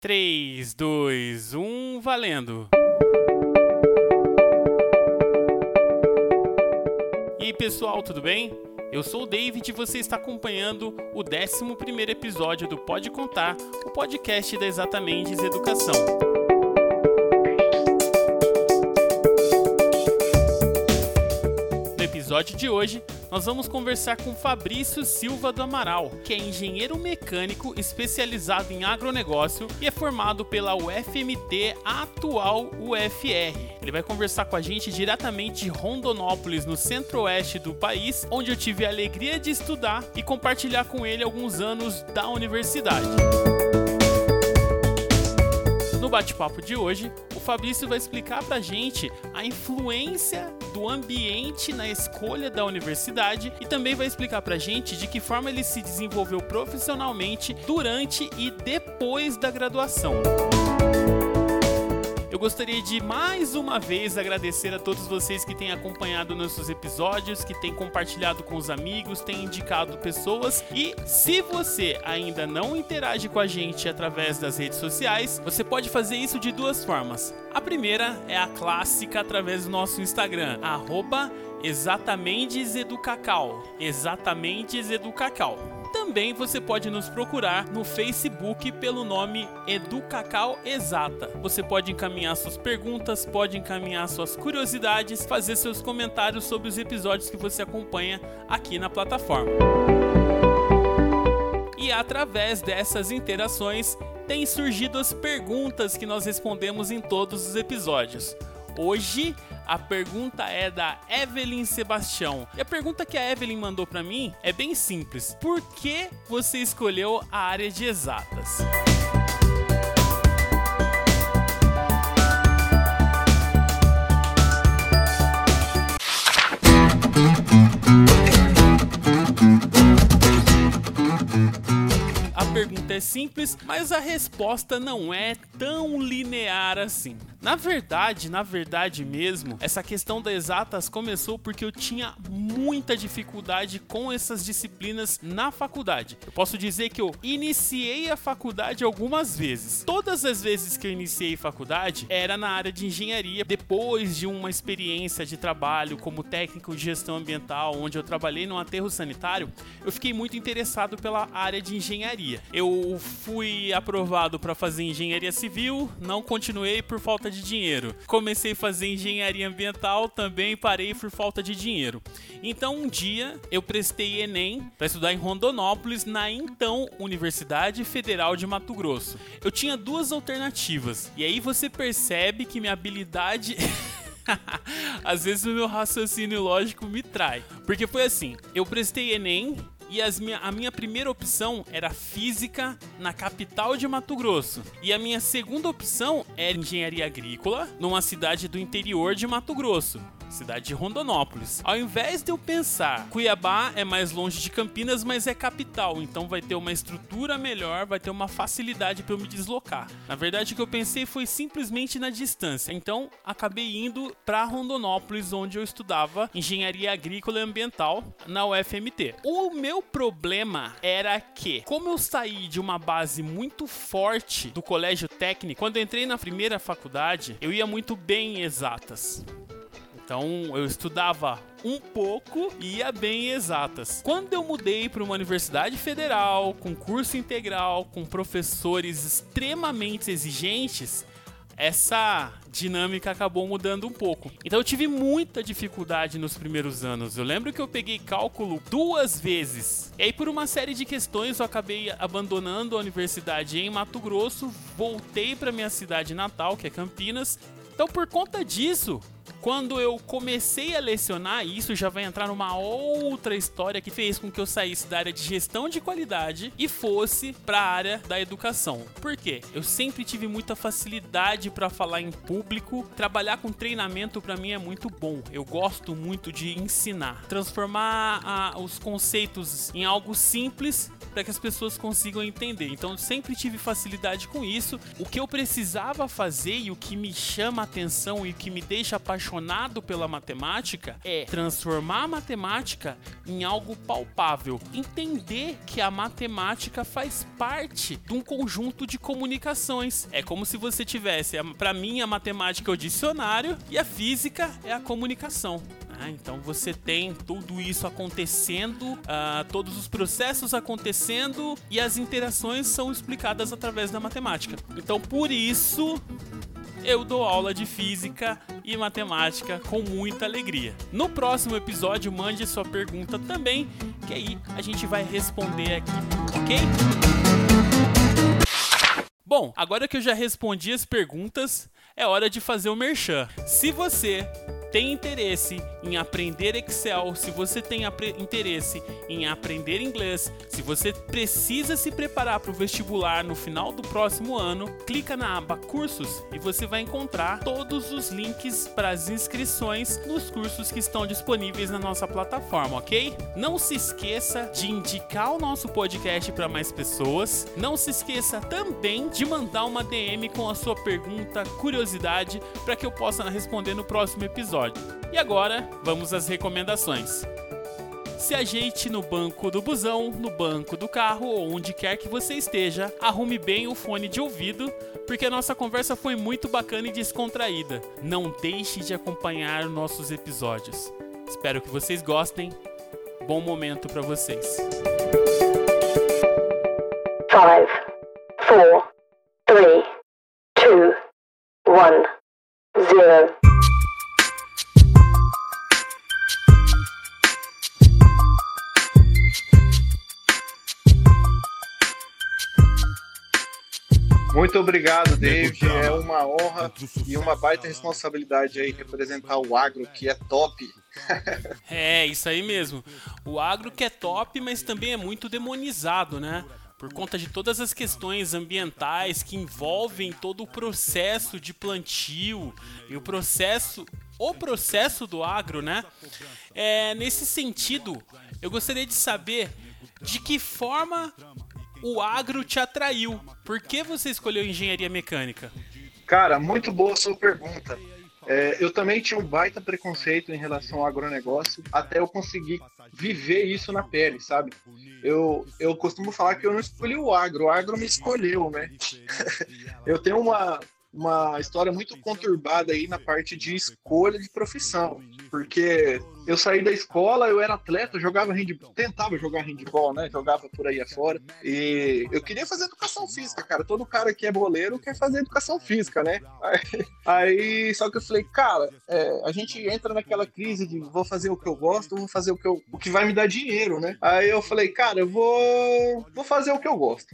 3, 2, 1, valendo! E aí pessoal, tudo bem? Eu sou o David e você está acompanhando o 11 episódio do Pode Contar, o podcast da Exatamente Educação. Episódio de hoje, nós vamos conversar com Fabrício Silva do Amaral, que é engenheiro mecânico especializado em agronegócio e é formado pela UFMT, atual UFR. Ele vai conversar com a gente diretamente de Rondonópolis, no centro-oeste do país, onde eu tive a alegria de estudar e compartilhar com ele alguns anos da universidade. No bate-papo de hoje, Fabrício vai explicar pra gente a influência do ambiente na escolha da universidade e também vai explicar pra gente de que forma ele se desenvolveu profissionalmente durante e depois da graduação. Eu gostaria de mais uma vez agradecer a todos vocês que têm acompanhado nossos episódios, que têm compartilhado com os amigos, têm indicado pessoas. E se você ainda não interage com a gente através das redes sociais, você pode fazer isso de duas formas. A primeira é a clássica através do nosso Instagram, arroba exatamente educacau. Exatamente educacau também você pode nos procurar no Facebook pelo nome Educacau Exata. Você pode encaminhar suas perguntas, pode encaminhar suas curiosidades, fazer seus comentários sobre os episódios que você acompanha aqui na plataforma. E através dessas interações têm surgido as perguntas que nós respondemos em todos os episódios. Hoje a pergunta é da Evelyn Sebastião. E a pergunta que a Evelyn mandou para mim é bem simples. Por que você escolheu a área de exatas? A pergunta é simples, mas a resposta não é tão linear assim. Na verdade, na verdade mesmo, essa questão das exatas começou porque eu tinha muita dificuldade com essas disciplinas na faculdade. Eu posso dizer que eu iniciei a faculdade algumas vezes. Todas as vezes que eu iniciei faculdade era na área de engenharia, depois de uma experiência de trabalho como técnico de gestão ambiental, onde eu trabalhei no aterro sanitário, eu fiquei muito interessado pela área de engenharia. Eu fui aprovado para fazer engenharia civil, não continuei por falta de dinheiro. Comecei a fazer engenharia ambiental, também parei por falta de dinheiro. Então um dia eu prestei ENEM para estudar em Rondonópolis, na então Universidade Federal de Mato Grosso. Eu tinha duas alternativas, e aí você percebe que minha habilidade. Às vezes o meu raciocínio lógico me trai. Porque foi assim: eu prestei Enem e minha, a minha primeira opção era física na capital de Mato Grosso. E a minha segunda opção era engenharia agrícola numa cidade do interior de Mato Grosso cidade de Rondonópolis. Ao invés de eu pensar, Cuiabá é mais longe de Campinas, mas é capital, então vai ter uma estrutura melhor, vai ter uma facilidade para eu me deslocar. Na verdade, o que eu pensei foi simplesmente na distância. Então, acabei indo para Rondonópolis, onde eu estudava engenharia agrícola e ambiental na UFMT. O meu problema era que, como eu saí de uma base muito forte do colégio técnico, quando entrei na primeira faculdade, eu ia muito bem em exatas. Então eu estudava um pouco e ia bem exatas. Quando eu mudei para uma universidade federal, com curso integral, com professores extremamente exigentes, essa dinâmica acabou mudando um pouco. Então eu tive muita dificuldade nos primeiros anos. Eu lembro que eu peguei cálculo duas vezes. E aí por uma série de questões eu acabei abandonando a universidade em Mato Grosso, voltei para minha cidade natal, que é Campinas. Então por conta disso, quando eu comecei a lecionar, isso já vai entrar numa outra história que fez com que eu saísse da área de gestão de qualidade e fosse para a área da educação. Por quê? Eu sempre tive muita facilidade para falar em público. Trabalhar com treinamento para mim é muito bom. Eu gosto muito de ensinar, transformar ah, os conceitos em algo simples para que as pessoas consigam entender. Então, sempre tive facilidade com isso. O que eu precisava fazer e o que me chama a atenção e o que me deixa apaixonado apaixonado pela matemática é transformar a matemática em algo palpável. Entender que a matemática faz parte de um conjunto de comunicações. É como se você tivesse, para mim, a matemática é o dicionário e a física é a comunicação. Ah, então você tem tudo isso acontecendo, uh, todos os processos acontecendo e as interações são explicadas através da matemática. Então por isso eu dou aula de física e matemática com muita alegria. No próximo episódio, mande sua pergunta também, que aí a gente vai responder aqui, ok? Bom, agora que eu já respondi as perguntas, é hora de fazer o merchan. Se você tem interesse em aprender Excel, se você tem interesse em aprender inglês, se você precisa se preparar para o vestibular no final do próximo ano, clica na aba Cursos e você vai encontrar todos os links para as inscrições nos cursos que estão disponíveis na nossa plataforma, ok? Não se esqueça de indicar o nosso podcast para mais pessoas. Não se esqueça também de mandar uma DM com a sua pergunta, curiosidade, para que eu possa responder no próximo episódio episódio. E agora, vamos às recomendações. Se ajeite no banco do busão, no banco do carro ou onde quer que você esteja, arrume bem o fone de ouvido, porque a nossa conversa foi muito bacana e descontraída. Não deixe de acompanhar nossos episódios. Espero que vocês gostem. Bom momento para vocês. 5 4 3 2 1 0 Muito obrigado, David. É uma honra e uma baita responsabilidade aí representar o agro, que é top. é, isso aí mesmo. O agro que é top, mas também é muito demonizado, né? Por conta de todas as questões ambientais que envolvem todo o processo de plantio e o processo, o processo do agro, né? É, nesse sentido, eu gostaria de saber de que forma o agro te atraiu? Por que você escolheu engenharia mecânica? Cara, muito boa sua pergunta. É, eu também tinha um baita preconceito em relação ao agronegócio, até eu conseguir viver isso na pele, sabe? Eu, eu costumo falar que eu não escolhi o agro, o agro me escolheu, né? eu tenho uma, uma história muito conturbada aí na parte de escolha de profissão, porque eu saí da escola, eu era atleta, jogava handball, tentava jogar handball, né? Jogava por aí afora. E eu queria fazer educação física, cara. Todo cara que é boleiro quer fazer educação física, né? Aí, aí só que eu falei, cara, é, a gente entra naquela crise de vou fazer o que eu gosto, vou fazer o que, eu, o que vai me dar dinheiro, né? Aí eu falei, cara, eu vou, vou fazer o que eu gosto.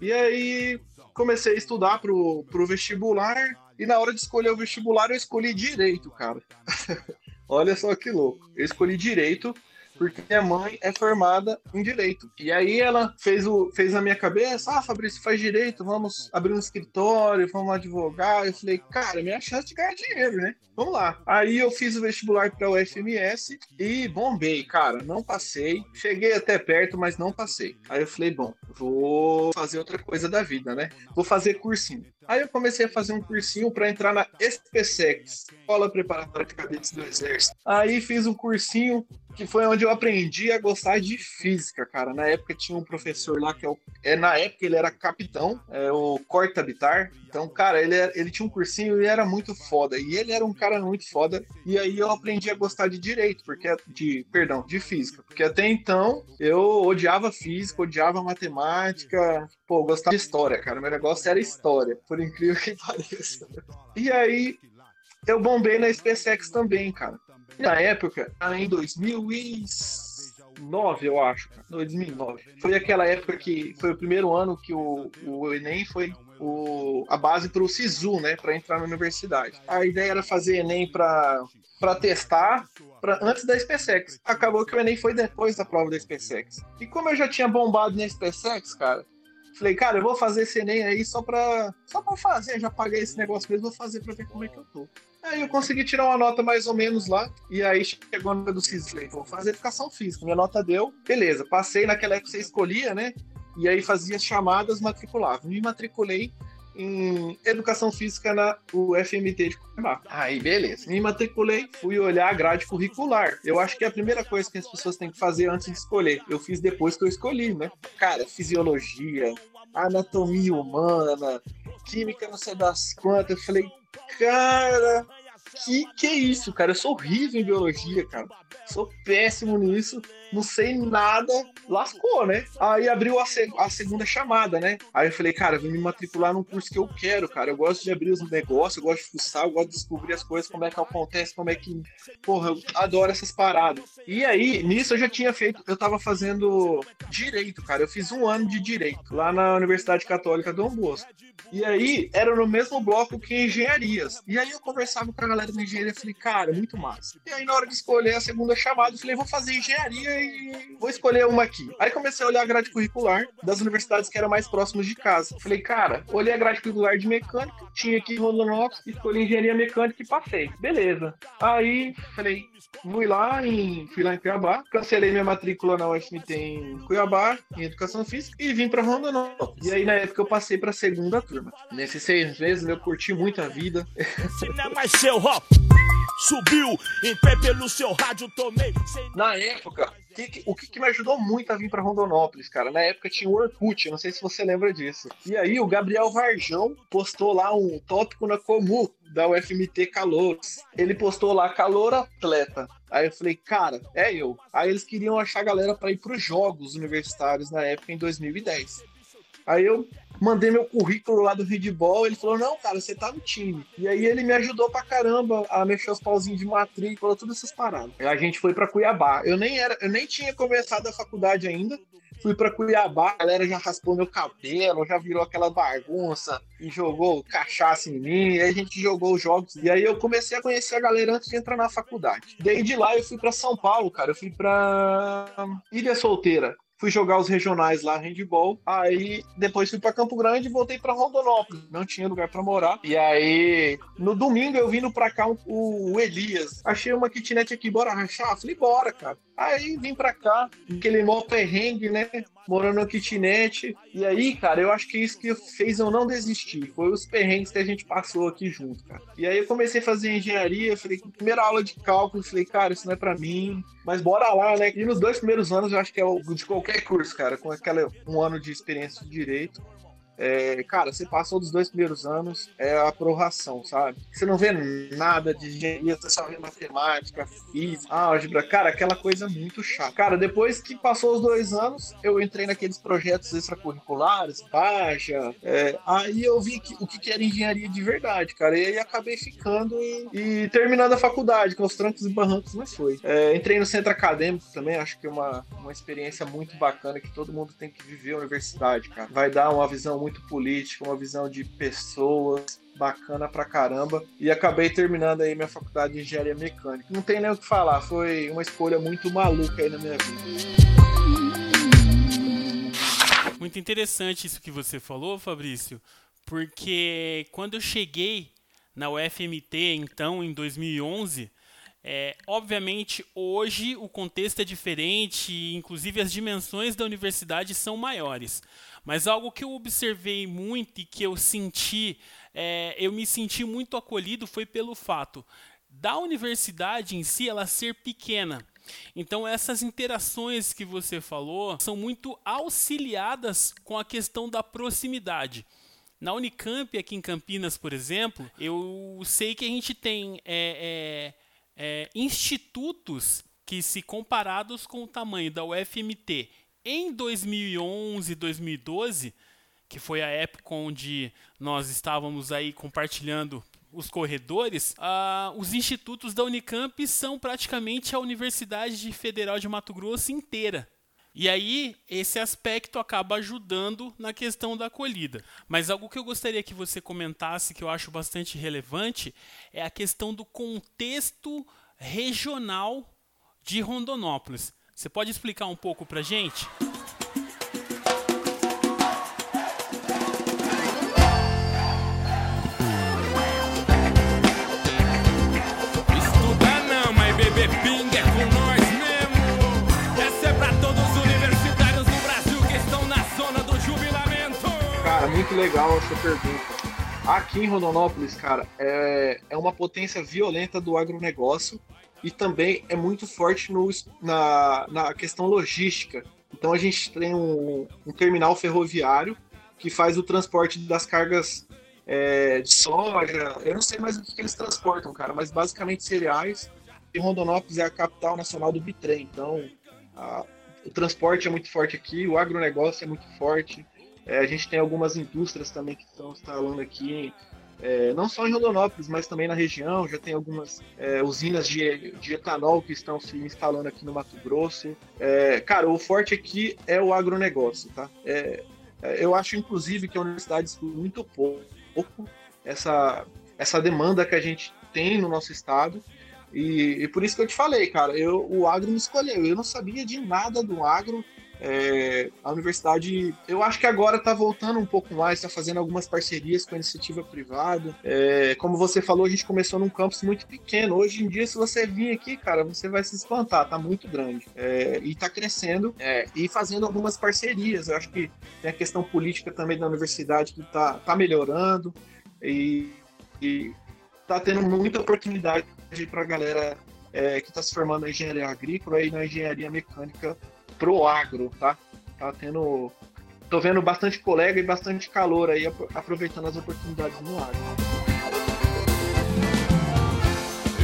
E aí comecei a estudar pro, pro vestibular e na hora de escolher o vestibular eu escolhi direito, cara. Olha só que louco. Eu escolhi direito porque minha mãe é formada em direito. E aí ela fez, o, fez na minha cabeça: ah, Fabrício, faz direito, vamos abrir um escritório, vamos advogar. Eu falei: cara, minha chance de ganhar dinheiro, né? Vamos lá. Aí eu fiz o vestibular para o FMS e bombei, cara. Não passei. Cheguei até perto, mas não passei. Aí eu falei: bom, vou fazer outra coisa da vida, né? Vou fazer cursinho. Aí eu comecei a fazer um cursinho para entrar na SPSEX, Escola Preparatória de Cadetes do Exército. Aí fiz um cursinho que foi onde eu aprendi a gostar de física, cara. Na época tinha um professor lá que é, o, é na época ele era capitão, é o Corta Habitar. Então, cara, ele, ele tinha um cursinho e era muito foda. E ele era um cara muito foda. E aí eu aprendi a gostar de direito, porque de, perdão, de física, porque até então eu odiava física, odiava matemática, pô, gostava de história, cara. Meu negócio era história, por incrível que pareça. E aí eu bombei na SpaceX também, cara. Na época, em 2009, eu acho, 2009. Foi aquela época que foi o primeiro ano que o, o Enem foi o, a base para o SISU, né, para entrar na universidade. A ideia era fazer Enem para testar pra, antes da SpaceX. Acabou que o Enem foi depois da prova da SpaceX. E como eu já tinha bombado na SpaceX, cara, falei, cara, eu vou fazer esse Enem aí só para só para fazer, já paguei esse negócio mesmo, vou fazer para ver como é que eu tô. Aí eu consegui tirar uma nota mais ou menos lá, e aí chegou a nota do Cisley, vou fazer educação física. Minha nota deu, beleza, passei naquela época que você escolhia, né? E aí fazia chamadas, matriculava. Me matriculei em educação física na UFMT de Cuiabá. Aí, beleza. Me matriculei, fui olhar a grade curricular. Eu acho que é a primeira coisa que as pessoas têm que fazer antes de escolher. Eu fiz depois que eu escolhi, né? Cara, fisiologia, anatomia humana, química, não sei das quantas. Eu falei, cara, que que é isso, cara? Eu sou horrível em biologia, cara. Sou péssimo nisso não sei nada, lascou, né? Aí abriu a, a, segunda chamada, né? Aí eu falei, cara, vou me matricular num curso que eu quero, cara. Eu gosto de abrir os negócios, eu gosto de fuçar, eu gosto de descobrir as coisas, como é que acontece, como é que. Porra, eu adoro essas paradas. E aí, nisso eu já tinha feito, eu tava fazendo direito, cara. Eu fiz um ano de direito lá na Universidade Católica Dom Bosco. E aí, era no mesmo bloco que engenharias. E aí eu conversava com a galera da engenharia e falei, cara, muito massa. E aí, na hora de escolher a segunda chamada, eu falei, vou fazer engenharia vou escolher uma aqui. Aí comecei a olhar a grade curricular das universidades que eram mais próximas de casa. Falei, cara, olhei a grade curricular de mecânica, tinha aqui em Rondonópolis, escolhi engenharia mecânica e passei. Beleza. Aí, falei, fui lá em, fui lá em Cuiabá, cancelei minha matrícula na UFMT em Cuiabá, em Educação Física, e vim para Rondonópolis. E aí, na época, eu passei para segunda turma. Nesses seis meses, eu curti muito a vida. é seu, Subiu em pé pelo seu rádio, tomei. Na época, o que, que, me ajudou muito a vir para Rondonópolis, cara? Na época tinha o Orkut, não sei se você lembra disso. E aí o Gabriel Varjão postou lá um tópico na Comu da UFMT Calouros. Ele postou lá calor atleta. Aí eu falei, cara, é eu. Aí eles queriam achar a galera para ir para os jogos universitários na época em 2010. Aí eu mandei meu currículo lá do handball, ele falou, não, cara, você tá no time. E aí ele me ajudou pra caramba a mexer os pauzinhos de matrícula, todas essas paradas. Aí a gente foi para Cuiabá. Eu nem era, eu nem tinha começado a faculdade ainda. Fui para Cuiabá, a galera já raspou meu cabelo, já virou aquela bagunça e jogou cachaça em mim. A gente jogou os jogos. E aí eu comecei a conhecer a galera antes de entrar na faculdade. Daí de lá eu fui para São Paulo, cara. Eu fui para Ilha Solteira fui jogar os regionais lá, handball. Aí depois fui para Campo Grande e voltei para Rondonópolis. Não tinha lugar para morar. E aí no domingo eu vindo para cá o, o, Elias. Achei uma kitnet aqui, bora rachar? Falei, bora, cara. Aí vim para cá, aquele mó perrengue, né? Morando no kitnet. E aí, cara, eu acho que isso que fez eu não desistir. Foi os perrengues que a gente passou aqui junto, cara. E aí eu comecei a fazer engenharia. Falei, primeira aula de cálculo. Falei, cara, isso não é para mim. Mas bora lá, né? E nos dois primeiros anos eu acho que é o de qualquer curso, cara, com aquela um ano de experiência de direito. É, cara, você passou dos dois primeiros anos, é a prorração, sabe? Você não vê nada de engenharia, você só vê matemática, física, álgebra, cara, aquela coisa muito chata. Cara, depois que passou os dois anos, eu entrei naqueles projetos extracurriculares, baixa, é, aí eu vi que, o que era engenharia de verdade, cara, e aí acabei ficando e, e terminando a faculdade, com os trancos e barrancos, mas foi. É, entrei no centro acadêmico também, acho que é uma, uma experiência muito bacana que todo mundo tem que viver a universidade, cara. Vai dar uma visão muito política, uma visão de pessoas bacana pra caramba. E acabei terminando aí minha faculdade de engenharia mecânica. Não tem nem o que falar, foi uma escolha muito maluca aí na minha vida. Muito interessante isso que você falou, Fabrício, porque quando eu cheguei na UFMT, então, em 2011, é, obviamente, hoje o contexto é diferente, inclusive as dimensões da universidade são maiores. Mas algo que eu observei muito e que eu senti, é, eu me senti muito acolhido foi pelo fato da universidade em si ela ser pequena. Então essas interações que você falou são muito auxiliadas com a questão da proximidade. Na Unicamp, aqui em Campinas, por exemplo, eu sei que a gente tem é, é, é, institutos que, se comparados com o tamanho da UFMT em 2011, 2012, que foi a época onde nós estávamos aí compartilhando os corredores, uh, os institutos da Unicamp são praticamente a Universidade Federal de Mato Grosso inteira. E aí, esse aspecto acaba ajudando na questão da acolhida. Mas algo que eu gostaria que você comentasse, que eu acho bastante relevante, é a questão do contexto regional de Rondonópolis. Você pode explicar um pouco para gente? Estudar não, mas beber pinga é com nós mesmo. Essa é pra todos os universitários do Brasil que estão na zona do jubilamento. Cara, muito legal essa pergunta Aqui em Rondonópolis, cara, é, é uma potência violenta do agronegócio e também é muito forte no, na, na questão logística. Então a gente tem um, um terminal ferroviário que faz o transporte das cargas é, de soja. Eu não sei mais o que, eles transportam, cara, mas basicamente cereais. E Rondonópolis é a capital nacional do bitrem. Então a, o transporte é muito forte aqui, o agronegócio é muito forte. É, a gente tem algumas indústrias também que estão instalando aqui, é, não só em Rondonópolis, mas também na região. Já tem algumas é, usinas de, de, etanol que estão se instalando aqui no Mato Grosso. É, cara, o forte aqui é o agronegócio, tá? É, é, eu acho, inclusive, que a universidade estuda muito pouco essa, essa demanda que a gente tem no nosso estado. E, e, por isso que eu te falei, cara, eu, o agro me escolheu. Eu não sabia de nada do agro. É, a universidade, eu acho que agora está voltando um pouco mais, está fazendo algumas parcerias com a iniciativa privada. É, como você falou, a gente começou num campus muito pequeno. Hoje em dia, se você vir aqui, cara, você vai se espantar, tá muito grande. É, e está crescendo é, e fazendo algumas parcerias. Eu acho que tem a questão política também da universidade que está tá melhorando e, e tá tendo muita oportunidade para a galera é, que está se formando na engenharia agrícola e na engenharia mecânica pro agro, tá? Tá tendo. Tô vendo bastante colega e bastante calor aí, aproveitando as oportunidades no agro.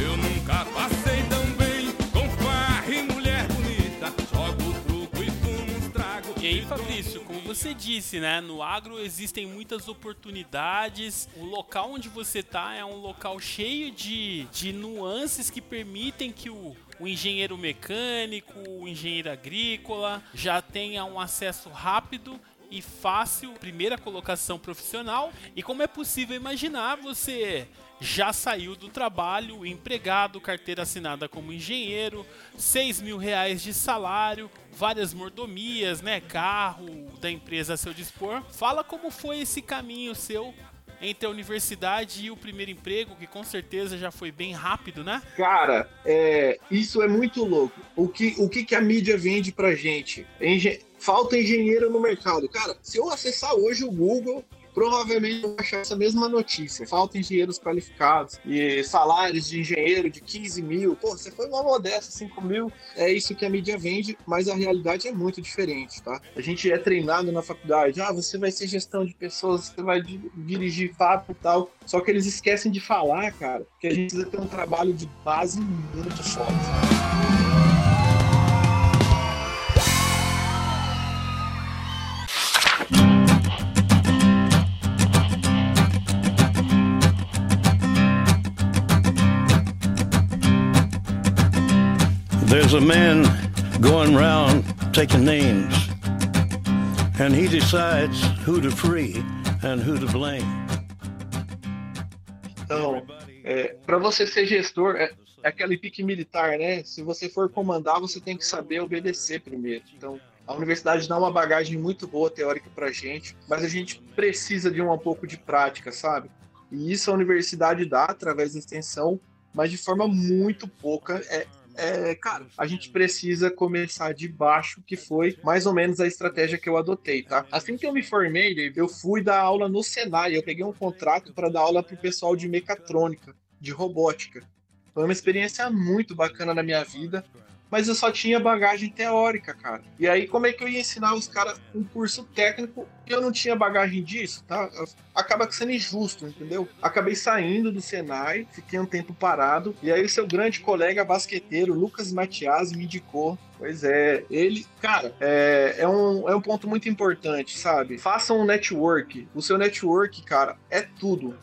Eu nunca passei tão bem com farra e mulher bonita. Jogo truco e fumo um trago. E aí, Fabrício, como você disse, né? No agro existem muitas oportunidades. O local onde você tá é um local cheio de, de nuances que permitem que o o engenheiro mecânico, o engenheiro agrícola já tenha um acesso rápido e fácil, primeira colocação profissional. E como é possível imaginar, você já saiu do trabalho, empregado, carteira assinada como engenheiro, 6 mil reais de salário, várias mordomias, né? Carro da empresa a seu dispor. Fala como foi esse caminho seu entre a universidade e o primeiro emprego, que com certeza já foi bem rápido, né? Cara, é, isso é muito louco. O que, o que, que a mídia vende pra gente? Engen falta engenheiro no mercado. Cara, se eu acessar hoje o Google, provavelmente vou achar essa mesma notícia. Falta engenheiros qualificados e salários de engenheiro de 15 mil. Pô, você foi uma modesta, 5 mil. É isso que a mídia vende, mas a realidade é muito diferente, tá? A gente é treinado na faculdade. Ah, você vai ser gestão de pessoas, você vai dirigir fábrica e tal. Só que eles esquecem de falar, cara, que a gente precisa ter um trabalho de base muito forte. There's a man going round taking names, and he decides who to free and who to blame. Então, é, para você ser gestor, é, é aquele pique militar, né? Se você for comandar, você tem que saber obedecer primeiro. Então, a universidade dá uma bagagem muito boa teórica para gente, mas a gente precisa de um, pouco de prática, sabe? E isso a universidade dá através da extensão, mas de forma muito pouca. É, é, cara, a gente precisa começar de baixo, que foi mais ou menos a estratégia que eu adotei, tá? Assim que eu me formei, eu fui dar aula no Senai, eu peguei um contrato para dar aula pro pessoal de mecatrônica, de robótica. Foi uma experiência muito bacana na minha vida mas eu só tinha bagagem teórica, cara. E aí, como é que eu ia ensinar os caras um curso técnico e eu não tinha bagagem disso, tá? Acaba sendo injusto, entendeu? Acabei saindo do Senai, fiquei um tempo parado, e aí o seu grande colega basqueteiro, Lucas Matias, me indicou Pois é, ele, cara, é, é, um, é um ponto muito importante, sabe? Faça um network. O seu network, cara, é tudo.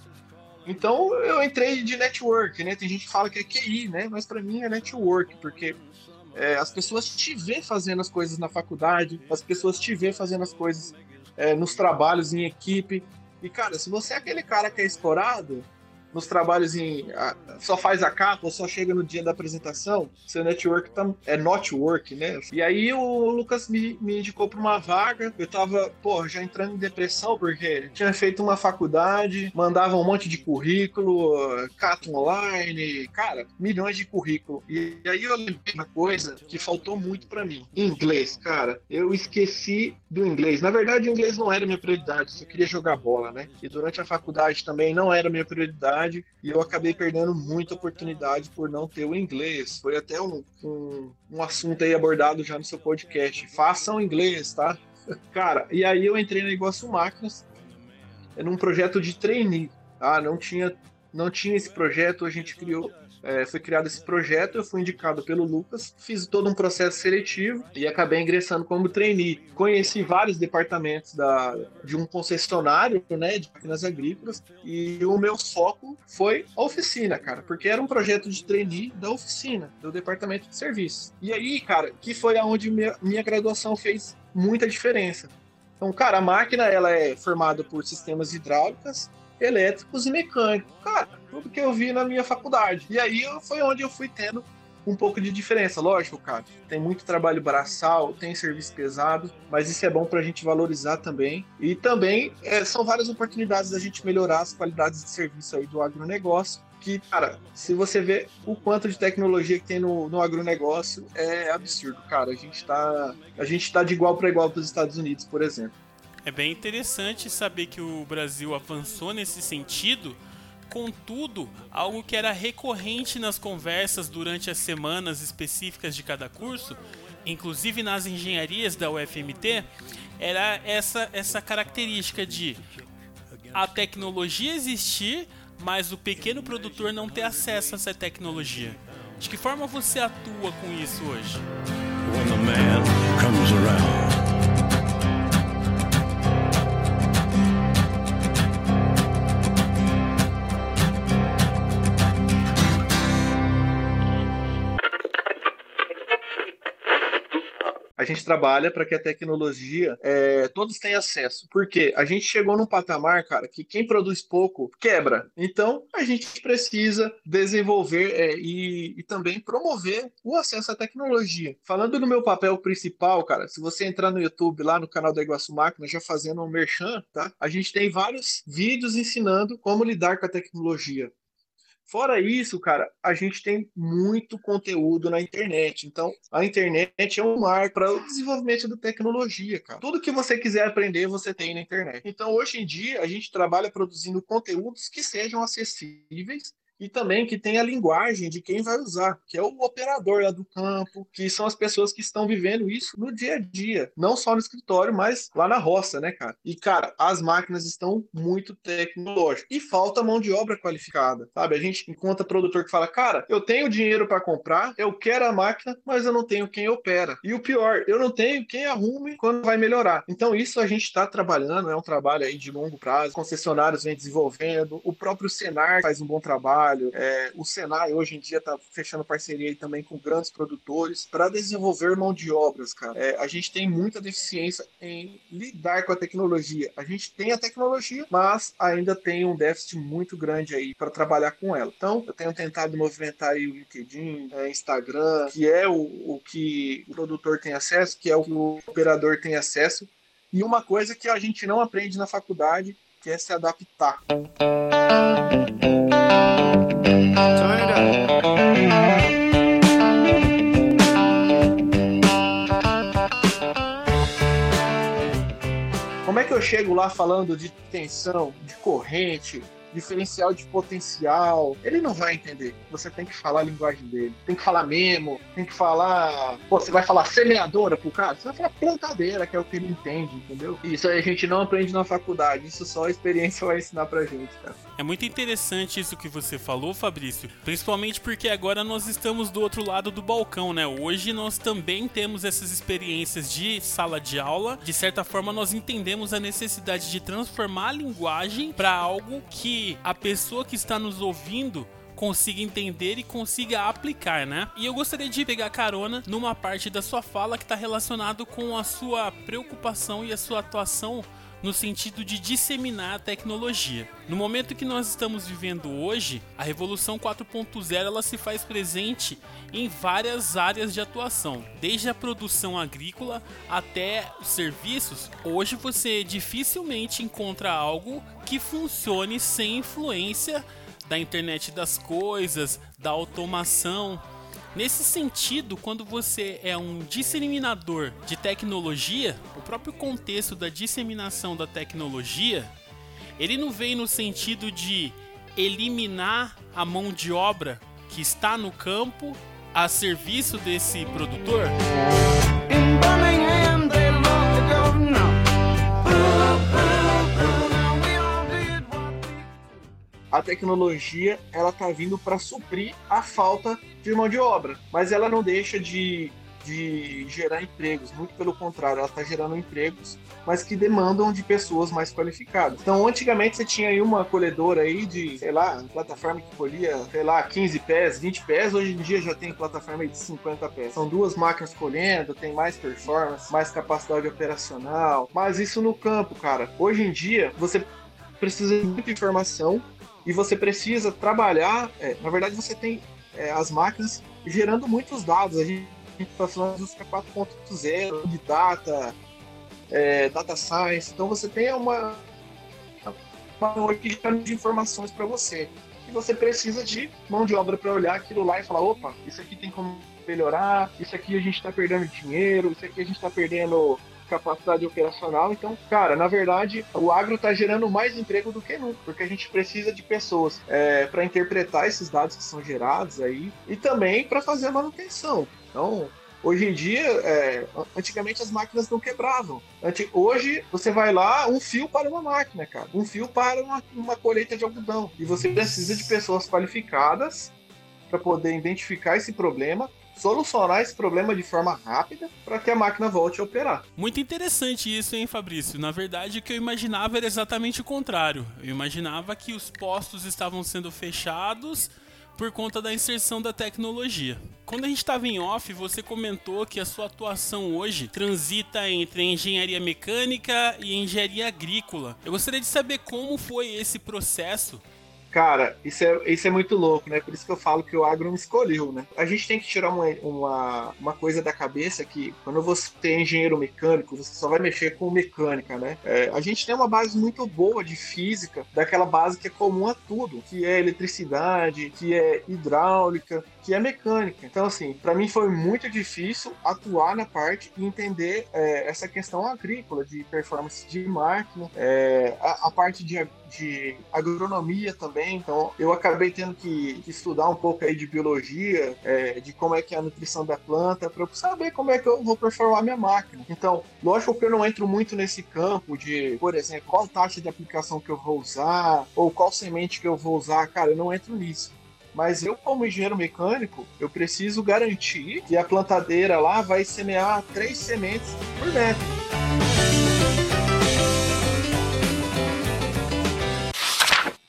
Então eu entrei de network, né? Tem gente que fala que é QI, né? Mas para mim é network, porque é, as pessoas te vê fazendo as coisas na faculdade, as pessoas te vê fazendo as coisas é, nos trabalhos em equipe. E, cara, se você é aquele cara que é escorado, nos trabalhos em. A, só faz a capa ou só chega no dia da apresentação, seu network tá, é not work, né? E aí o Lucas me, me indicou para uma vaga. Eu tava, pô, já entrando em depressão, porque tinha feito uma faculdade, mandava um monte de currículo, cato online, cara, milhões de currículo. E, e aí eu lembrei uma coisa que faltou muito para mim: inglês, cara. Eu esqueci do inglês. Na verdade, o inglês não era minha prioridade, eu queria jogar bola, né? E durante a faculdade também não era minha prioridade e eu acabei perdendo muita oportunidade por não ter o inglês. Foi até um, um, um assunto aí abordado já no seu podcast. Façam inglês, tá? Cara, e aí eu entrei no negócio máquinas, num projeto de trainee. Ah, não tinha, não tinha esse projeto, a gente criou é, foi criado esse projeto, eu fui indicado pelo Lucas, fiz todo um processo seletivo e acabei ingressando como trainee. Conheci vários departamentos da, de um concessionário né, de máquinas agrícolas e o meu foco foi a oficina, cara, porque era um projeto de trainee da oficina, do departamento de serviços. E aí, cara, que foi aonde minha, minha graduação fez muita diferença. Então, cara, a máquina ela é formada por sistemas hidráulicas, elétricos e mecânicos. Cara, tudo que eu vi na minha faculdade. E aí foi onde eu fui tendo um pouco de diferença. Lógico, cara, tem muito trabalho braçal, tem serviço pesado, mas isso é bom para a gente valorizar também. E também é, são várias oportunidades da gente melhorar as qualidades de serviço aí do agronegócio. Que, cara, se você vê o quanto de tecnologia que tem no, no agronegócio, é absurdo, cara. A gente tá, a gente tá de igual para igual para os Estados Unidos, por exemplo. É bem interessante saber que o Brasil avançou nesse sentido. Contudo, algo que era recorrente nas conversas durante as semanas específicas de cada curso, inclusive nas engenharias da UFMT, era essa, essa característica de a tecnologia existir, mas o pequeno produtor não ter acesso a essa tecnologia. De que forma você atua com isso hoje? When the man comes around. Gente trabalha para que a tecnologia é, todos tenham acesso. Porque a gente chegou num patamar, cara, que quem produz pouco quebra. Então a gente precisa desenvolver é, e, e, também promover o acesso à tecnologia. Falando no meu papel principal, cara, se você entrar no YouTube, lá no canal da Iguaçu Máquina, já fazendo um merchan, tá? A gente tem vários vídeos ensinando como lidar com a tecnologia. Fora isso, cara, a gente tem muito conteúdo na internet. Então, a internet é um mar para o desenvolvimento da tecnologia, cara. Tudo que você quiser aprender, você tem na internet. Então, hoje em dia, a gente trabalha produzindo conteúdos que sejam acessíveis e também que tem a linguagem de quem vai usar, que é o operador lá do campo, que são as pessoas que estão vivendo isso no dia a dia, não só no escritório, mas lá na roça, né, cara? E, cara, as máquinas estão muito tecnológicas e falta mão de obra qualificada, sabe? A gente encontra produtor que fala, cara, eu tenho dinheiro para comprar, eu quero a máquina, mas eu não tenho quem opera. E o pior, eu não tenho quem arrume quando vai melhorar. Então, isso a gente está trabalhando, é um trabalho aí de longo prazo, concessionários vem desenvolvendo, o próprio Senar faz um bom trabalho trabalho. É, o Senai hoje em dia está fechando parceria também com grandes produtores para desenvolver mão de obras, cara. É, a gente tem muita deficiência em lidar com a tecnologia. A gente tem a tecnologia, mas ainda tem um déficit muito grande aí para trabalhar com ela. Então, eu tenho tentado movimentar aí o LinkedIn, é, Instagram, que é o, o que o produtor tem acesso, que é o que o operador tem acesso. E uma coisa que a gente não aprende na faculdade, que é se adaptar. Como é que eu chego lá falando de tensão, de corrente, diferencial de potencial. Ele não vai entender. Você tem que falar a linguagem dele. Tem que falar memo, tem que falar. Pô, você vai falar semeadora pro cara? Você vai falar plantadeira, que é o que ele entende, entendeu? Isso aí a gente não aprende na faculdade. Isso só a experiência vai ensinar pra gente, cara. É muito interessante isso que você falou, Fabrício. Principalmente porque agora nós estamos do outro lado do balcão, né? Hoje nós também temos essas experiências de sala de aula. De certa forma, nós entendemos a necessidade de transformar a linguagem para algo que a pessoa que está nos ouvindo consiga entender e consiga aplicar, né? E eu gostaria de pegar carona numa parte da sua fala que está relacionado com a sua preocupação e a sua atuação no sentido de disseminar a tecnologia. No momento que nós estamos vivendo hoje, a revolução 4.0 ela se faz presente em várias áreas de atuação, desde a produção agrícola até os serviços. Hoje você dificilmente encontra algo que funcione sem influência da internet das coisas, da automação. Nesse sentido, quando você é um disseminador de tecnologia, o próprio contexto da disseminação da tecnologia, ele não vem no sentido de eliminar a mão de obra que está no campo a serviço desse produtor? A tecnologia ela tá vindo para suprir a falta de mão de obra, mas ela não deixa de, de gerar empregos, muito pelo contrário, ela está gerando empregos, mas que demandam de pessoas mais qualificadas. Então, antigamente você tinha aí uma colhedora aí de, sei lá, plataforma que colhia, sei lá, 15 pés, 20 pés, hoje em dia já tem plataforma de 50 pés. São duas máquinas colhendo, tem mais performance, mais capacidade operacional, mas isso no campo, cara. Hoje em dia, você precisa de muita informação e você precisa trabalhar. É, na verdade, você tem é, as máquinas gerando muitos dados. A gente está falando de 4.0, de data, é, data science. Então, você tem uma, uma de informações para você. E você precisa de mão de obra para olhar aquilo lá e falar: opa, isso aqui tem como melhorar, isso aqui a gente está perdendo dinheiro, isso aqui a gente está perdendo capacidade operacional. Então, cara, na verdade, o agro está gerando mais emprego do que nunca, porque a gente precisa de pessoas é, para interpretar esses dados que são gerados aí e também para fazer a manutenção. Então, Hoje em dia, é, antigamente as máquinas não quebravam. Hoje, você vai lá, um fio para uma máquina, cara. Um fio para uma, uma colheita de algodão. E você precisa de pessoas qualificadas para poder identificar esse problema, solucionar esse problema de forma rápida para que a máquina volte a operar. Muito interessante isso, hein, Fabrício? Na verdade, o que eu imaginava era exatamente o contrário. Eu imaginava que os postos estavam sendo fechados por conta da inserção da tecnologia. Quando a gente estava em off, você comentou que a sua atuação hoje transita entre engenharia mecânica e engenharia agrícola. Eu gostaria de saber como foi esse processo Cara, isso é, isso é muito louco, né? Por isso que eu falo que o agro me escolheu, né? A gente tem que tirar uma, uma, uma coisa da cabeça que quando você é engenheiro mecânico, você só vai mexer com mecânica, né? É, a gente tem uma base muito boa de física, daquela base que é comum a tudo, que é eletricidade, que é hidráulica, que é mecânica. Então, assim, para mim foi muito difícil atuar na parte e entender é, essa questão agrícola, de performance de máquina, é, a, a, parte de, de agronomia também. Então, eu acabei tendo que, que estudar um pouco aí de biologia, é, de como é que é a nutrição da planta, para eu saber como é que eu vou performar minha máquina. Então, lógico que eu não entro muito nesse campo de, por exemplo, qual taxa de aplicação que eu vou usar, ou qual semente que eu vou usar, cara, eu não entro nisso. Mas eu, como engenheiro mecânico, eu preciso garantir que a plantadeira lá vai semear três sementes por metro.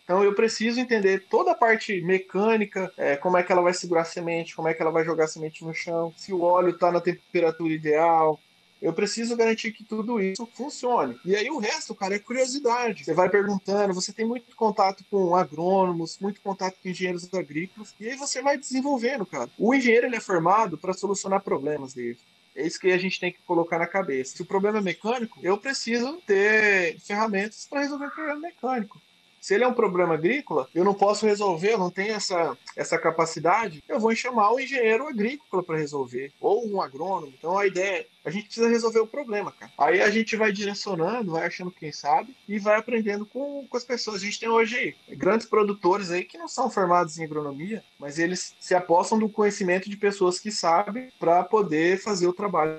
Então eu preciso entender toda a parte mecânica, é, como é que ela vai segurar a semente, como é que ela vai jogar a semente no chão, se o óleo está na temperatura ideal, eu preciso garantir que tudo isso funcione. E aí o resto, cara, é curiosidade. Você vai perguntando, você tem muito contato com agrônomos, muito contato com engenheiros agrícolas, e aí você vai desenvolvendo, cara. O engenheiro ele é formado para solucionar problemas dele. É isso que a gente tem que colocar na cabeça. Se o problema é mecânico, eu preciso ter ferramentas para resolver o problema mecânico. Se ele é um problema agrícola, eu não posso resolver, eu não tenho essa, essa capacidade, eu vou chamar o engenheiro agrícola para resolver, ou um agrônomo. Então a ideia é, a gente precisa resolver o problema, cara. Aí a gente vai direcionando, vai achando quem sabe e vai aprendendo com, com as pessoas. A gente tem hoje grandes produtores aí que não são formados em agronomia, mas eles se apostam do conhecimento de pessoas que sabem para poder fazer o trabalho.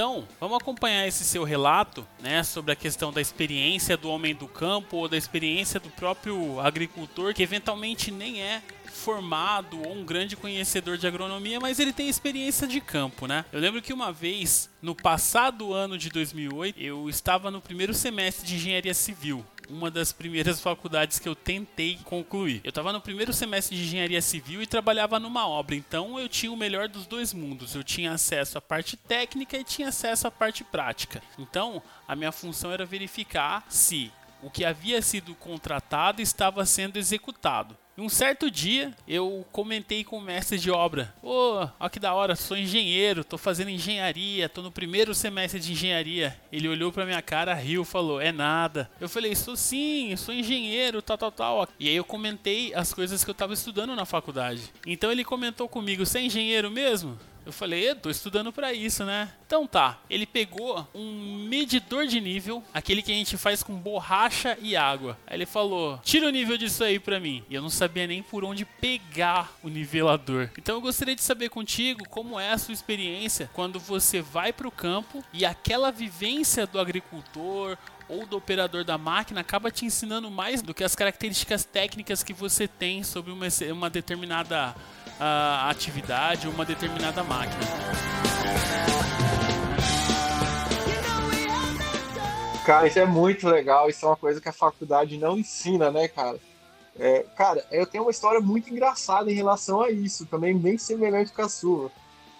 Então, vamos acompanhar esse seu relato, né, sobre a questão da experiência do homem do campo ou da experiência do próprio agricultor que eventualmente nem é formado ou um grande conhecedor de agronomia, mas ele tem experiência de campo, né? Eu lembro que uma vez, no passado ano de 2008, eu estava no primeiro semestre de engenharia civil uma das primeiras faculdades que eu tentei concluir. Eu estava no primeiro semestre de engenharia civil e trabalhava numa obra, então eu tinha o melhor dos dois mundos. Eu tinha acesso à parte técnica e tinha acesso à parte prática. Então, a minha função era verificar se o que havia sido contratado estava sendo executado. Um certo dia eu comentei com o mestre de obra: Ô, oh, ó que da hora, sou engenheiro, tô fazendo engenharia, tô no primeiro semestre de engenharia. Ele olhou pra minha cara, riu, falou: É nada. Eu falei: Sou sim, sou engenheiro, tal, tal, tal. E aí eu comentei as coisas que eu tava estudando na faculdade. Então ele comentou comigo: Você é engenheiro mesmo? Eu falei, eu tô estudando para isso, né? Então tá, ele pegou um medidor de nível, aquele que a gente faz com borracha e água. Aí ele falou: "Tira o nível disso aí para mim". E eu não sabia nem por onde pegar o nivelador. Então eu gostaria de saber contigo como é a sua experiência quando você vai pro campo e aquela vivência do agricultor ou do operador da máquina acaba te ensinando mais do que as características técnicas que você tem sobre uma, uma determinada a atividade ou uma determinada máquina. Cara, isso é muito legal. Isso é uma coisa que a faculdade não ensina, né, cara? É, cara, eu tenho uma história muito engraçada em relação a isso, também bem semelhante com a sua.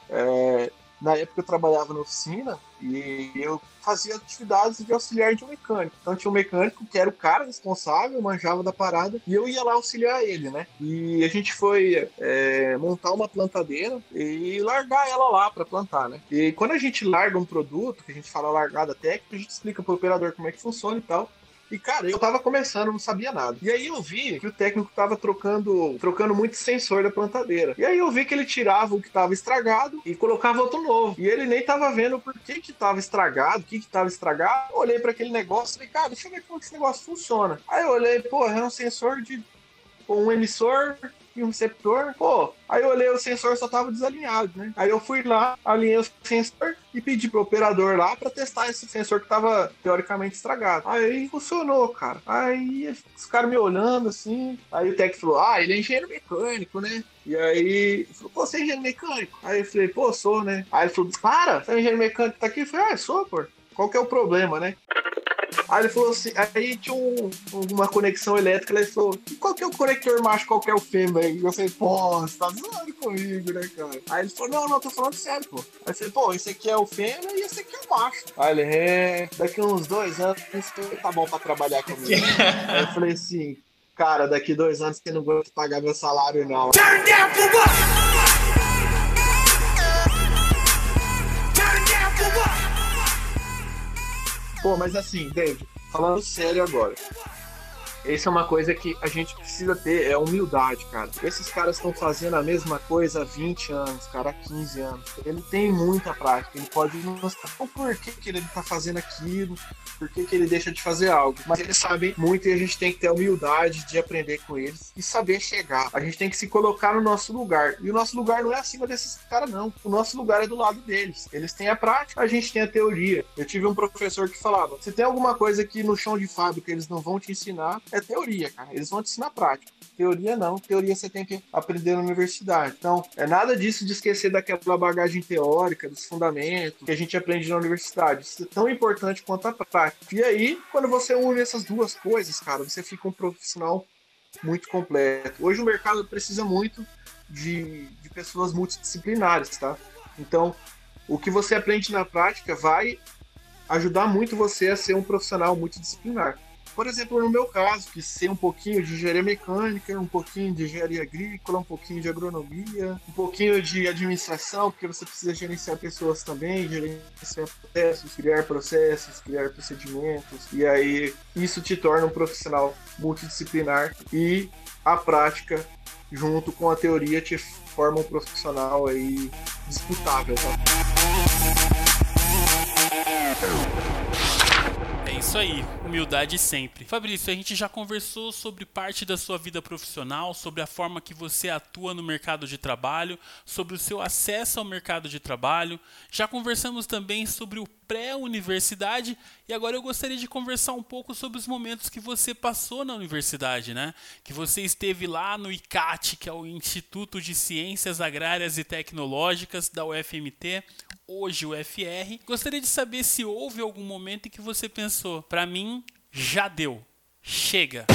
É, na época eu trabalhava na oficina e eu fazia atividades de auxiliar de um mecânico. Então tinha um mecânico que era o cara responsável, manjava da parada, e eu ia lá auxiliar ele, né? E a gente foi é, montar uma plantadeira e largar ela lá para plantar, né? E quando a gente larga um produto, que a gente fala largada técnica, a gente explica pro operador como é que funciona e tal. E, cara, eu tava começando, não sabia nada. E aí eu vi que o técnico tava trocando, trocando muito sensor da plantadeira. E aí eu vi que ele tirava o que tava estragado e colocava outro novo. E ele nem tava vendo por que que tava estragado, o que que tava estragado. Eu olhei para aquele negócio e falei, cara, deixa eu ver como esse negócio funciona. Aí eu olhei, pô, é um sensor de um emissor e um receptor. Pô, aí eu olhei o sensor só tava desalinhado, né? Aí eu fui lá, alinhei o sensor e pedi pro operador lá para testar esse sensor que tava teoricamente estragado. Aí funcionou, cara. Aí os caras me olhando assim. Aí o técnico falou: Ah, ele é engenheiro mecânico, né? E aí, falou, pô, você é engenheiro mecânico? Aí eu falei, pô, sou, né? Aí ele falou, para, você é engenheiro mecânico, tá aqui? Eu falei, ah, sou, pô. Qual que é o problema, né? Aí ele falou assim, aí tinha um, uma conexão elétrica, ele falou, qual que é o conector macho, qual que é o fêmea? E eu falei, pô, você tá zoando comigo, né, cara? Aí ele falou, não, não, tô falando sério, pô. Aí eu falei, pô, esse aqui é o fêmea e esse aqui é o macho. Aí ele, é, daqui uns dois anos, tá bom pra trabalhar comigo. aí eu falei assim, cara, daqui dois anos você não aguenta pagar meu salário, não. Turn down for what? Pô, mas assim, David, falando sério agora. Essa é uma coisa que a gente precisa ter, é humildade, cara. Esses caras estão fazendo a mesma coisa há 20 anos, cara, há 15 anos. Ele tem muita prática, ele pode mostrar o porquê que ele tá fazendo aquilo, por que, ele deixa de fazer algo. Mas eles sabem muito e a gente tem que ter a humildade de aprender com eles e saber chegar. A gente tem que se colocar no nosso lugar. E o nosso lugar não é acima desses caras, não. O nosso lugar é do lado deles. Eles têm a prática, a gente tem a teoria. Eu tive um professor que falava: se tem alguma coisa que no chão de fábrica eles não vão te ensinar, é teoria, cara. Eles vão te ensinar prática. Teoria não. Teoria você tem que aprender na universidade. Então, é nada disso de esquecer daquela bagagem teórica, dos fundamentos que a gente aprende na universidade. Isso é tão importante quanto a prática. E aí, quando você une essas duas coisas, cara, você fica um profissional muito completo. Hoje o mercado precisa muito de, de pessoas multidisciplinares, tá? Então, o que você aprende na prática vai ajudar muito você a ser um profissional multidisciplinar. Por exemplo, no meu caso, que sei um pouquinho de engenharia mecânica, um pouquinho de engenharia agrícola, um pouquinho de agronomia, um pouquinho de administração, porque você precisa gerenciar pessoas também, gerenciar processos, criar processos, criar procedimentos, e aí isso te torna um profissional multidisciplinar e a prática junto com a teoria te forma um profissional aí disputável, tá? Isso aí, humildade sempre. Fabrício, a gente já conversou sobre parte da sua vida profissional, sobre a forma que você atua no mercado de trabalho, sobre o seu acesso ao mercado de trabalho. Já conversamos também sobre o pré-universidade e agora eu gostaria de conversar um pouco sobre os momentos que você passou na universidade, né? Que você esteve lá no ICAT, que é o Instituto de Ciências Agrárias e Tecnológicas da UFMT, hoje o FR. Gostaria de saber se houve algum momento em que você pensou, para mim já deu, chega.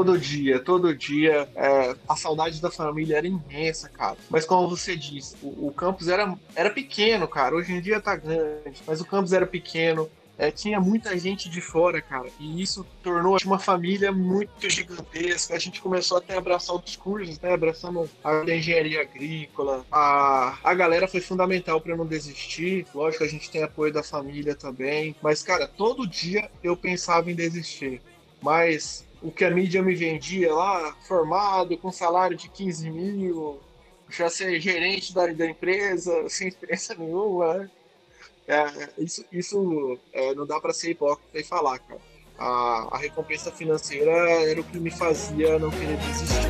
Todo dia, todo dia. É, a saudade da família era imensa, cara. Mas como você disse, o, o, campus era, era pequeno, cara. Hoje em dia tá grande, mas o campus era pequeno. É, tinha muita gente de fora, cara. E isso tornou uma família muito gigantesca. A gente começou até a abraçar outros cursos, né? Abraçando a engenharia agrícola. A, a galera foi fundamental para não desistir. Lógico, a gente tem apoio da família também. Mas, cara, todo dia eu pensava em desistir. Mas o que a mídia me vendia lá, formado, com salário de 15 mil, já ser gerente da, da empresa, sem experiência nenhuma. Né? É, isso isso é, não dá para ser hipócrita e falar, cara. A, a recompensa financeira era o que me fazia não querer desistir.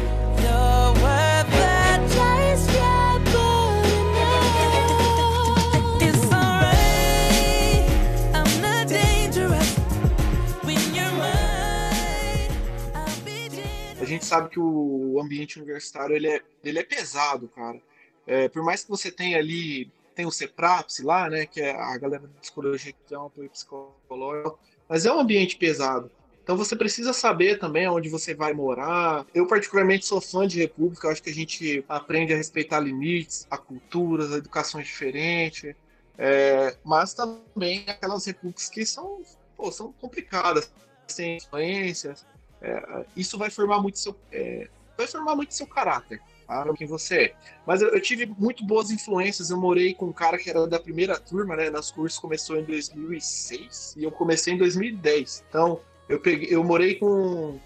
Gente sabe que o ambiente universitário ele é, ele é pesado, cara. É, por mais que você tenha ali, tem o CEPRAPS lá, né, que é a galera da psicologia que tem um apoio psicológico, mas é um ambiente pesado. Então você precisa saber também onde você vai morar. Eu particularmente sou fã de república, eu acho que a gente aprende a respeitar limites, a culturas, a educação diferente. É, mas também aquelas repúblicas que são, pô, são complicadas, sem influências, é, isso vai formar muito seu, é, vai formar muito seu caráter, para quem você é. Mas eu, eu, tive muito boas influências. Eu morei com um cara que era da primeira turma, né? Nas cursos começou em 2006 e eu comecei em 2010. Então eu peguei, eu morei com,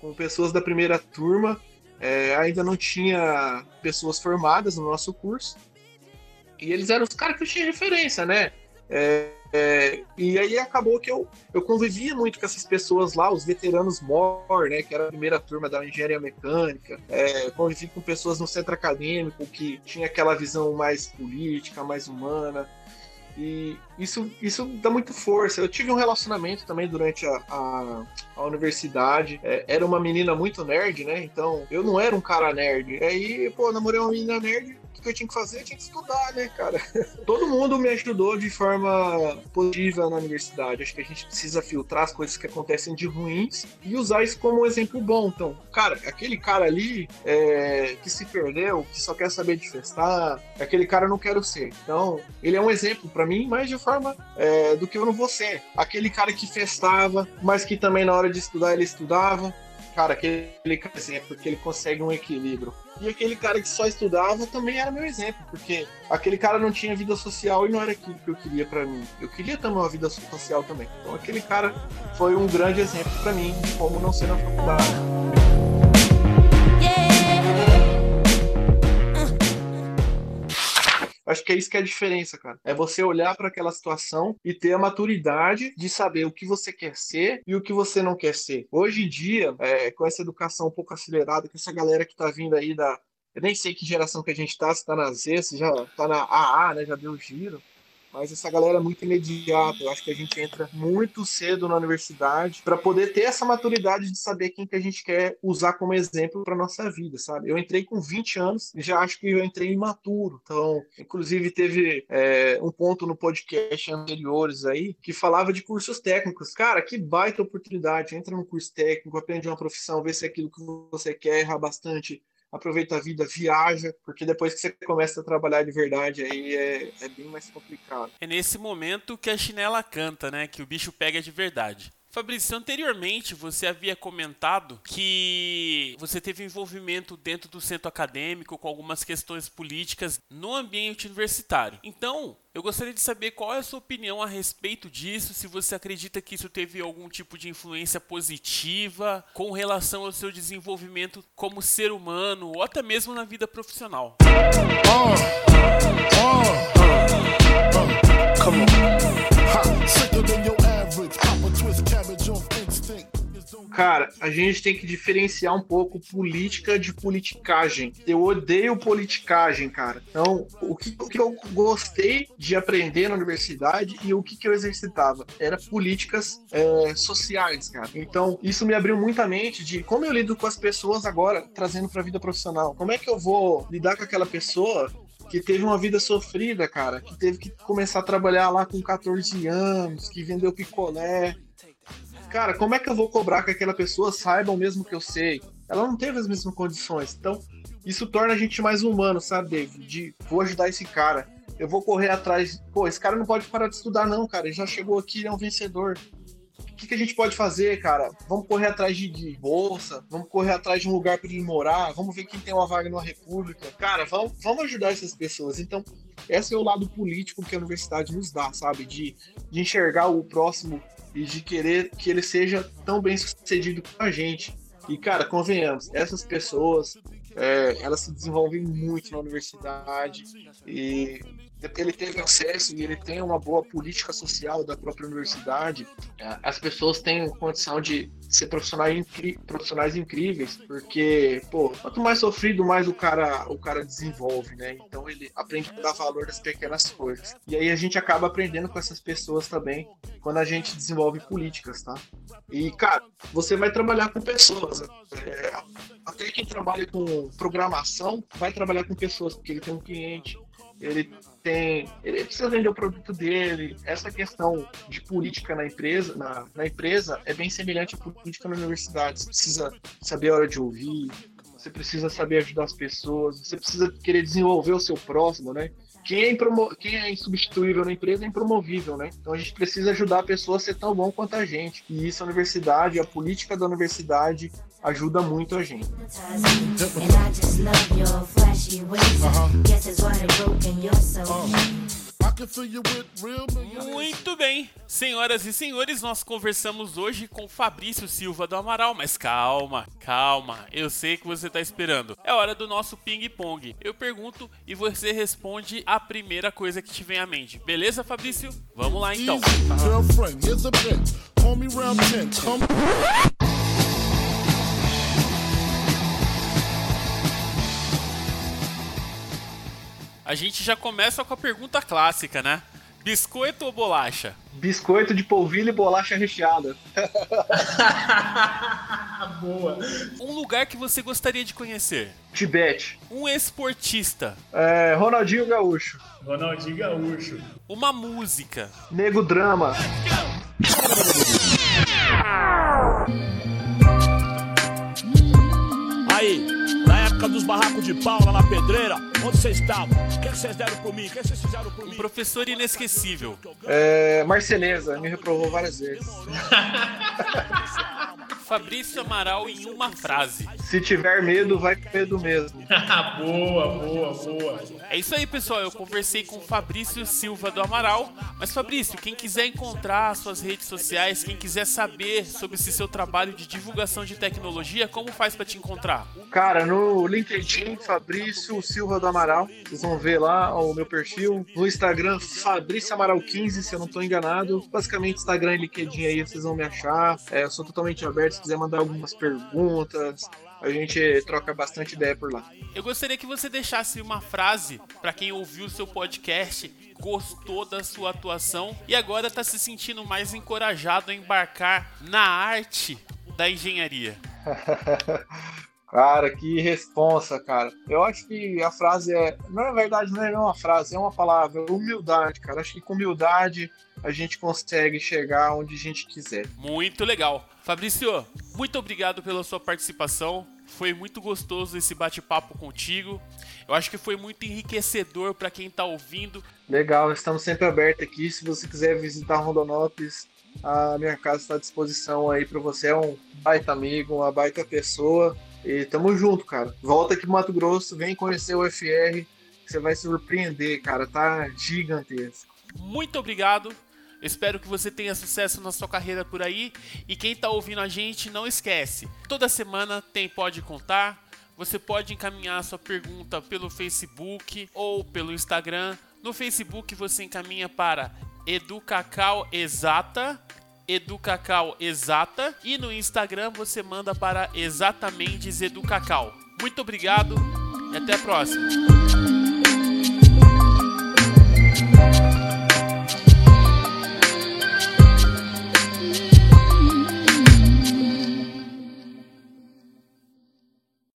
com pessoas da primeira turma. É, ainda não tinha pessoas formadas no nosso curso. E eles eram os caras que eu tinha referência, né? É, é, e aí acabou que eu, eu convivia muito com essas pessoas lá, os veteranos MOR, né, que era a primeira turma da engenharia mecânica, é, convivi com pessoas no centro acadêmico que tinha aquela visão mais política, mais humana, e isso, isso dá muito força. Eu tive um relacionamento também durante a, a, a universidade. É, era uma menina muito nerd, né? Então eu não era um cara nerd. Aí, pô, namorei uma menina nerd que eu tinha que fazer? Eu tinha que estudar, né, cara? Todo mundo me ajudou de forma positiva na universidade. Acho que a gente precisa filtrar as coisas que acontecem de ruins e usar isso como um exemplo bom. Então, cara, aquele cara ali é, que se perdeu, que só quer saber de festar, aquele cara eu não quero ser. Então, ele é um exemplo para mim, mas de forma é, do que eu não vou ser. Aquele cara que festava, mas que também na hora de estudar ele estudava. Cara, aquele exemplo, porque ele consegue um equilíbrio. E aquele cara que só estudava também era meu exemplo, porque aquele cara não tinha vida social e não era aquilo que eu queria para mim. Eu queria ter uma vida social também. Então aquele cara foi um grande exemplo para mim de como não ser na faculdade. Acho que é isso que é a diferença, cara. É você olhar para aquela situação e ter a maturidade de saber o que você quer ser e o que você não quer ser. Hoje em dia, é, com essa educação um pouco acelerada, com essa galera que tá vindo aí da. Eu nem sei que geração que a gente tá, se tá na Z, se já tá na AA, né? Já deu giro mas essa galera é muito imediata. Eu acho que a gente entra muito cedo na universidade para poder ter essa maturidade de saber quem que a gente quer usar como exemplo para nossa vida, sabe? Eu entrei com 20 anos e já acho que eu entrei imaturo. Então, inclusive teve é, um ponto no podcast anteriores aí que falava de cursos técnicos. Cara, que baita oportunidade. Entra num curso técnico, aprende uma profissão, vê se é aquilo que você quer, errar bastante aproveita a vida, viaja, porque depois que você começa a trabalhar de verdade aí é, é bem mais complicado. É nesse momento que a chinela canta, né? Que o bicho pega de verdade. Fabrício, anteriormente você havia comentado que você teve envolvimento dentro do centro acadêmico com algumas questões políticas no ambiente universitário. Então, eu gostaria de saber qual é a sua opinião a respeito disso, se você acredita que isso teve algum tipo de influência positiva com relação ao seu desenvolvimento como ser humano ou até mesmo na vida profissional. Oh, oh, oh, Cara, a gente tem que diferenciar um pouco política de politicagem. Eu odeio politicagem, cara. Então, o que, o que eu gostei de aprender na universidade e o que, que eu exercitava era políticas é, sociais, cara. Então, isso me abriu muita mente de como eu lido com as pessoas agora, trazendo para a vida profissional. Como é que eu vou lidar com aquela pessoa que teve uma vida sofrida, cara, que teve que começar a trabalhar lá com 14 anos, que vendeu picolé, cara, como é que eu vou cobrar que aquela pessoa saiba o mesmo que eu sei? Ela não teve as mesmas condições. Então, isso torna a gente mais humano, sabe, David? De vou ajudar esse cara. Eu vou correr atrás. Pô, esse cara não pode parar de estudar, não, cara. Ele já chegou aqui, ele é um vencedor. O que, que a gente pode fazer, cara? Vamos correr atrás de, de bolsa, vamos correr atrás de um lugar para ele morar, vamos ver quem tem uma vaga numa república. Cara, vamos, vamos ajudar essas pessoas. Então, esse é o lado político que a universidade nos dá, sabe? De, de enxergar o próximo e de querer que ele seja tão bem sucedido com a gente. E, cara, convenhamos, essas pessoas, é, elas se desenvolvem muito na universidade e ele teve acesso e ele tem uma boa política social da própria universidade, é, as pessoas têm condição de ser profissionais, profissionais incríveis, porque, pô, quanto mais sofrido, mais o cara, o cara desenvolve, né? Então ele aprende a dar valor das pequenas coisas. E aí a gente acaba aprendendo com essas pessoas também quando a gente desenvolve políticas, tá? E, cara, você vai trabalhar com pessoas. É, até quem trabalha com programação vai trabalhar com pessoas, porque ele tem um cliente, ele tem, ele precisa vender o produto dele. Essa questão de política na empresa, na, na empresa é bem semelhante à política na universidade. Você precisa saber a hora de ouvir, você precisa saber ajudar as pessoas, você precisa querer desenvolver o seu próximo, né? Quem é, impromo... Quem é insubstituível na empresa é impromovível, né? Então a gente precisa ajudar a pessoa a ser tão bom quanto a gente. E isso a universidade, a política da universidade ajuda muito a gente. Muito bem, senhoras e senhores, nós conversamos hoje com Fabrício Silva do Amaral, mas calma, calma, eu sei que você está esperando. É hora do nosso ping-pong. Eu pergunto e você responde a primeira coisa que te vem à mente. Beleza, Fabrício? Vamos lá então. A gente já começa com a pergunta clássica, né? Biscoito ou bolacha? Biscoito de polvilho e bolacha recheada. Boa. Um lugar que você gostaria de conhecer? Tibete. Um esportista? É, Ronaldinho Gaúcho. Ronaldinho Gaúcho. Uma música? Nego Drama. Aí, época dos barracos de pau lá na pedreira, onde vocês estavam? O que, vocês deram por mim? O que vocês fizeram por mim? Um professor inesquecível. É, Marceleza, me reprovou várias vezes. Fabrício Amaral em uma frase. Se tiver medo, vai com medo mesmo. boa, boa, boa. É isso aí, pessoal. Eu conversei com Fabrício Silva do Amaral. Mas, Fabrício, quem quiser encontrar suas redes sociais, quem quiser saber sobre esse seu trabalho de divulgação de tecnologia, como faz para te encontrar? Cara, no LinkedIn, Fabrício Silva do Amaral. Vocês vão ver lá o meu perfil. No Instagram, Fabrício Amaral 15, se eu não estou enganado. Basicamente, Instagram e LinkedIn aí, vocês vão me achar. É, eu sou totalmente aberto quiser mandar algumas perguntas, a gente troca bastante ideia por lá. Eu gostaria que você deixasse uma frase para quem ouviu o seu podcast, gostou da sua atuação e agora está se sentindo mais encorajado a embarcar na arte da engenharia. Cara, que responsa, cara. Eu acho que a frase é. Na verdade, não é uma frase, é uma palavra. Humildade, cara. Acho que com humildade a gente consegue chegar onde a gente quiser. Muito legal. Fabrício, muito obrigado pela sua participação. Foi muito gostoso esse bate-papo contigo. Eu acho que foi muito enriquecedor para quem está ouvindo. Legal, estamos sempre abertos aqui. Se você quiser visitar Rondonópolis, a minha casa está à disposição aí para você. É um baita amigo, uma baita pessoa. E tamo junto, cara. Volta aqui pro Mato Grosso, vem conhecer o FR. Você vai surpreender, cara. Tá gigantesco. Muito obrigado. Espero que você tenha sucesso na sua carreira por aí. E quem tá ouvindo a gente, não esquece. Toda semana tem Pode Contar. Você pode encaminhar sua pergunta pelo Facebook ou pelo Instagram. No Facebook você encaminha para Educacau Exata Educacau Exata e no Instagram você manda para exatamente Educacau. Muito obrigado e até a próxima.